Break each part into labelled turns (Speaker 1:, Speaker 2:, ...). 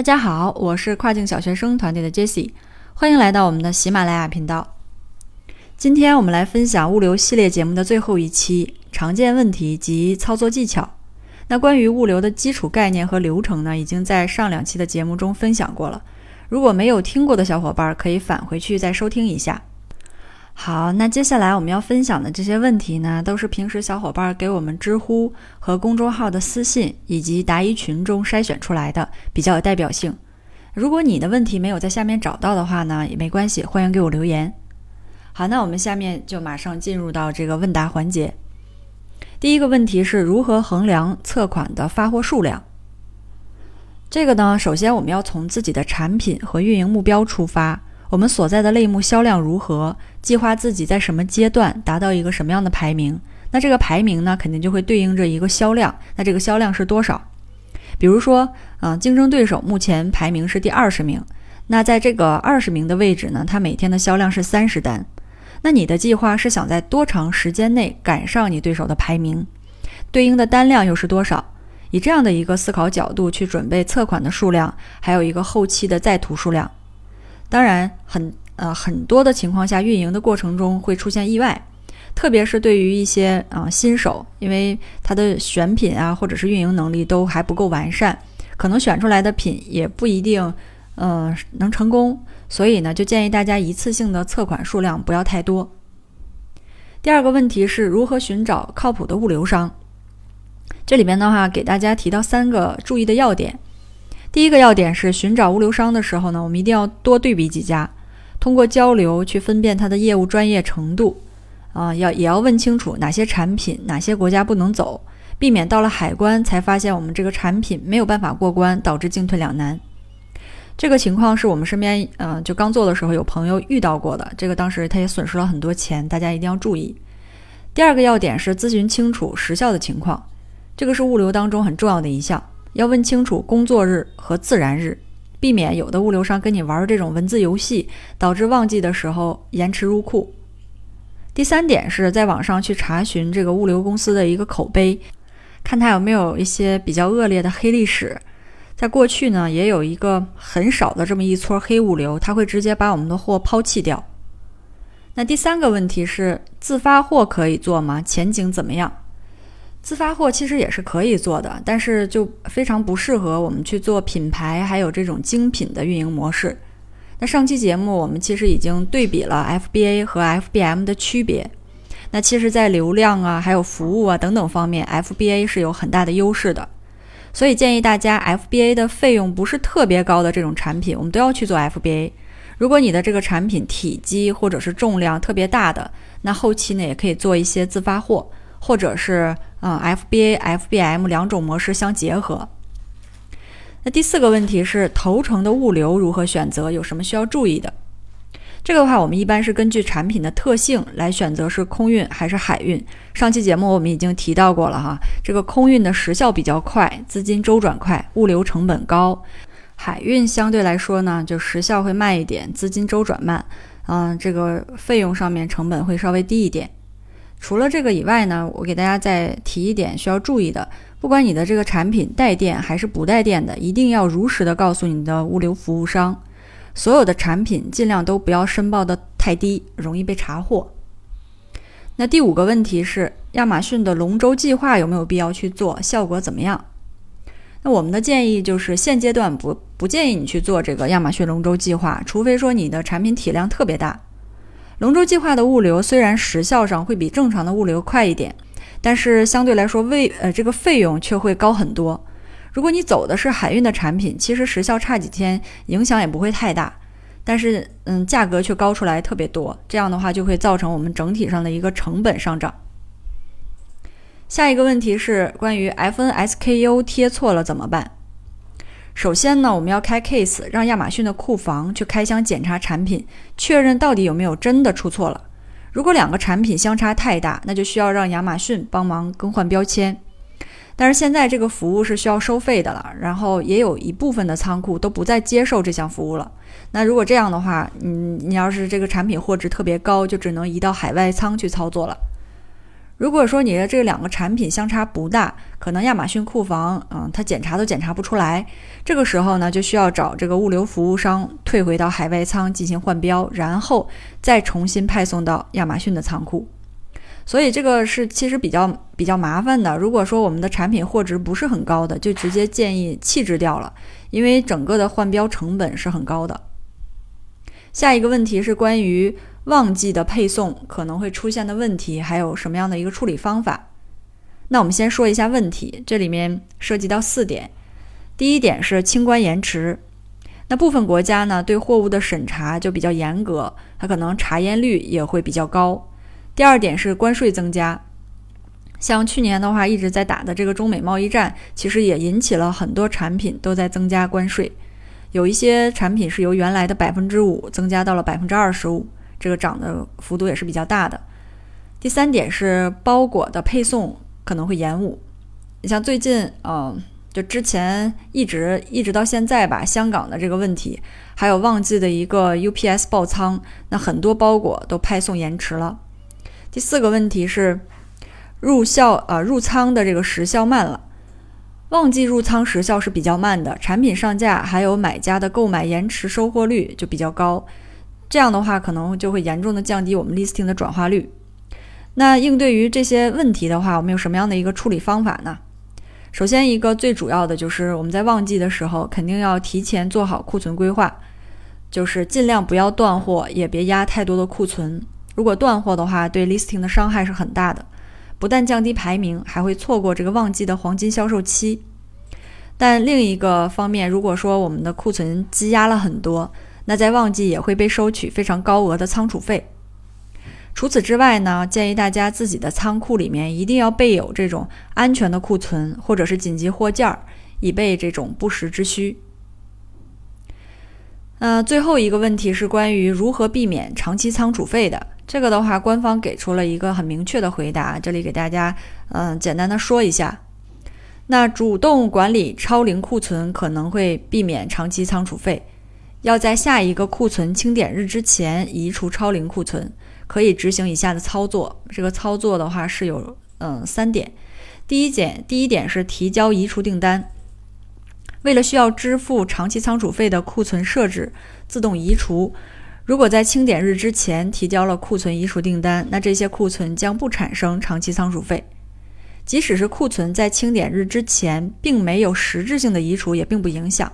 Speaker 1: 大家好，我是跨境小学生团队的 Jessie，欢迎来到我们的喜马拉雅频道。今天我们来分享物流系列节目的最后一期，常见问题及操作技巧。那关于物流的基础概念和流程呢，已经在上两期的节目中分享过了。如果没有听过的小伙伴，可以返回去再收听一下。好，那接下来我们要分享的这些问题呢，都是平时小伙伴给我们知乎和公众号的私信以及答疑群中筛选出来的，比较有代表性。如果你的问题没有在下面找到的话呢，也没关系，欢迎给我留言。好，那我们下面就马上进入到这个问答环节。第一个问题是如何衡量测款的发货数量？这个呢，首先我们要从自己的产品和运营目标出发。我们所在的类目销量如何？计划自己在什么阶段达到一个什么样的排名？那这个排名呢，肯定就会对应着一个销量。那这个销量是多少？比如说，嗯，竞争对手目前排名是第二十名，那在这个二十名的位置呢，它每天的销量是三十单。那你的计划是想在多长时间内赶上你对手的排名？对应的单量又是多少？以这样的一个思考角度去准备测款的数量，还有一个后期的在途数量。当然，很呃很多的情况下，运营的过程中会出现意外，特别是对于一些啊新手，因为他的选品啊或者是运营能力都还不够完善，可能选出来的品也不一定嗯能成功，所以呢，就建议大家一次性的测款数量不要太多。第二个问题是如何寻找靠谱的物流商？这里边的话，给大家提到三个注意的要点。第一个要点是寻找物流商的时候呢，我们一定要多对比几家，通过交流去分辨他的业务专业程度，啊，要也要问清楚哪些产品哪些国家不能走，避免到了海关才发现我们这个产品没有办法过关，导致进退两难。这个情况是我们身边，嗯，就刚做的时候有朋友遇到过的，这个当时他也损失了很多钱，大家一定要注意。第二个要点是咨询清楚时效的情况，这个是物流当中很重要的一项。要问清楚工作日和自然日，避免有的物流商跟你玩这种文字游戏，导致旺季的时候延迟入库。第三点是在网上去查询这个物流公司的一个口碑，看他有没有一些比较恶劣的黑历史。在过去呢，也有一个很少的这么一撮黑物流，他会直接把我们的货抛弃掉。那第三个问题是自发货可以做吗？前景怎么样？自发货其实也是可以做的，但是就非常不适合我们去做品牌还有这种精品的运营模式。那上期节目我们其实已经对比了 FBA 和 FBM 的区别。那其实，在流量啊、还有服务啊等等方面，FBA 是有很大的优势的。所以建议大家，FBA 的费用不是特别高的这种产品，我们都要去做 FBA。如果你的这个产品体积或者是重量特别大的，那后期呢也可以做一些自发货。或者是啊，FBA、FBM 两种模式相结合。那第四个问题是头程的物流如何选择？有什么需要注意的？这个的话，我们一般是根据产品的特性来选择是空运还是海运。上期节目我们已经提到过了哈，这个空运的时效比较快，资金周转快，物流成本高；海运相对来说呢，就时效会慢一点，资金周转慢，嗯，这个费用上面成本会稍微低一点。除了这个以外呢，我给大家再提一点需要注意的：不管你的这个产品带电还是不带电的，一定要如实的告诉你的物流服务商。所有的产品尽量都不要申报的太低，容易被查获。那第五个问题是，亚马逊的龙舟计划有没有必要去做？效果怎么样？那我们的建议就是，现阶段不不建议你去做这个亚马逊龙舟计划，除非说你的产品体量特别大。龙舟计划的物流虽然时效上会比正常的物流快一点，但是相对来说，为呃这个费用却会高很多。如果你走的是海运的产品，其实时效差几天影响也不会太大，但是嗯价格却高出来特别多，这样的话就会造成我们整体上的一个成本上涨。下一个问题是关于 FNSKU 贴错了怎么办？首先呢，我们要开 case，让亚马逊的库房去开箱检查产品，确认到底有没有真的出错了。如果两个产品相差太大，那就需要让亚马逊帮忙更换标签。但是现在这个服务是需要收费的了，然后也有一部分的仓库都不再接受这项服务了。那如果这样的话，嗯，你要是这个产品货值特别高，就只能移到海外仓去操作了。如果说你的这两个产品相差不大，可能亚马逊库房，嗯，它检查都检查不出来，这个时候呢，就需要找这个物流服务商退回到海外仓进行换标，然后再重新派送到亚马逊的仓库。所以这个是其实比较比较麻烦的。如果说我们的产品货值不是很高的，就直接建议弃置掉了，因为整个的换标成本是很高的。下一个问题是关于。旺季的配送可能会出现的问题，还有什么样的一个处理方法？那我们先说一下问题，这里面涉及到四点。第一点是清关延迟，那部分国家呢对货物的审查就比较严格，它可能查验率也会比较高。第二点是关税增加，像去年的话一直在打的这个中美贸易战，其实也引起了很多产品都在增加关税，有一些产品是由原来的百分之五增加到了百分之二十五。这个涨的幅度也是比较大的。第三点是包裹的配送可能会延误。你像最近，嗯，就之前一直一直到现在吧，香港的这个问题，还有旺季的一个 UPS 爆仓，那很多包裹都派送延迟了。第四个问题是入效呃入仓的这个时效慢了，旺季入仓时效是比较慢的，产品上架还有买家的购买延迟收货率就比较高。这样的话，可能就会严重的降低我们 listing 的转化率。那应对于这些问题的话，我们有什么样的一个处理方法呢？首先，一个最主要的就是我们在旺季的时候，肯定要提前做好库存规划，就是尽量不要断货，也别压太多的库存。如果断货的话，对 listing 的伤害是很大的，不但降低排名，还会错过这个旺季的黄金销售期。但另一个方面，如果说我们的库存积压了很多，那在旺季也会被收取非常高额的仓储费。除此之外呢，建议大家自己的仓库里面一定要备有这种安全的库存或者是紧急货件儿，以备这种不时之需。呃，最后一个问题是关于如何避免长期仓储费的。这个的话，官方给出了一个很明确的回答，这里给大家嗯简单的说一下。那主动管理超龄库存可能会避免长期仓储费。要在下一个库存清点日之前移除超龄库存，可以执行以下的操作。这个操作的话是有嗯三点。第一点，第一点是提交移除订单。为了需要支付长期仓储费的库存设置自动移除，如果在清点日之前提交了库存移除订单，那这些库存将不产生长期仓储费。即使是库存在清点日之前并没有实质性的移除，也并不影响。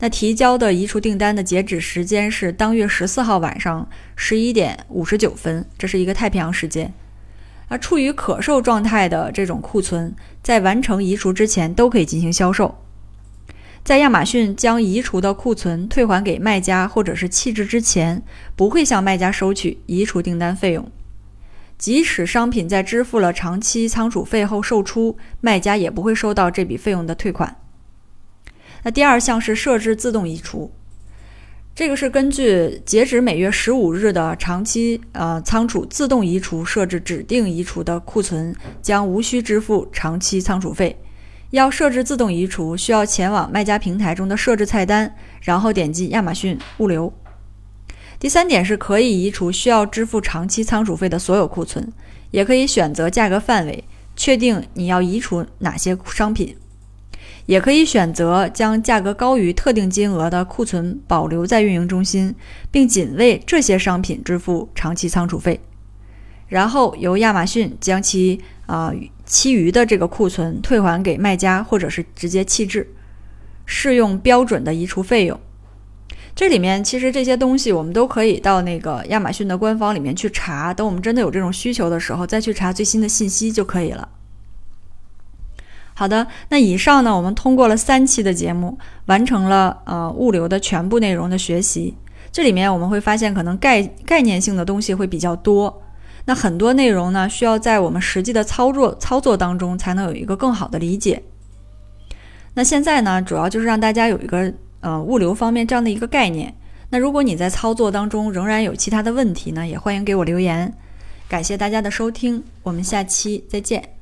Speaker 1: 那提交的移除订单的截止时间是当月十四号晚上十一点五十九分，这是一个太平洋时间。而处于可售状态的这种库存，在完成移除之前都可以进行销售。在亚马逊将移除的库存退还给卖家或者是弃置之前，不会向卖家收取移除订单费用。即使商品在支付了长期仓储费后售出，卖家也不会收到这笔费用的退款。那第二项是设置自动移除，这个是根据截止每月十五日的长期呃仓储自动移除设置指定移除的库存，将无需支付长期仓储费。要设置自动移除，需要前往卖家平台中的设置菜单，然后点击亚马逊物流。第三点是可以移除需要支付长期仓储费的所有库存，也可以选择价格范围，确定你要移除哪些商品。也可以选择将价格高于特定金额的库存保留在运营中心，并仅为这些商品支付长期仓储费，然后由亚马逊将其啊其余的这个库存退还给卖家，或者是直接弃置，适用标准的移除费用。这里面其实这些东西我们都可以到那个亚马逊的官方里面去查，等我们真的有这种需求的时候再去查最新的信息就可以了。好的，那以上呢，我们通过了三期的节目，完成了呃物流的全部内容的学习。这里面我们会发现，可能概概念性的东西会比较多。那很多内容呢，需要在我们实际的操作操作当中，才能有一个更好的理解。那现在呢，主要就是让大家有一个呃物流方面这样的一个概念。那如果你在操作当中仍然有其他的问题呢，也欢迎给我留言。感谢大家的收听，我们下期再见。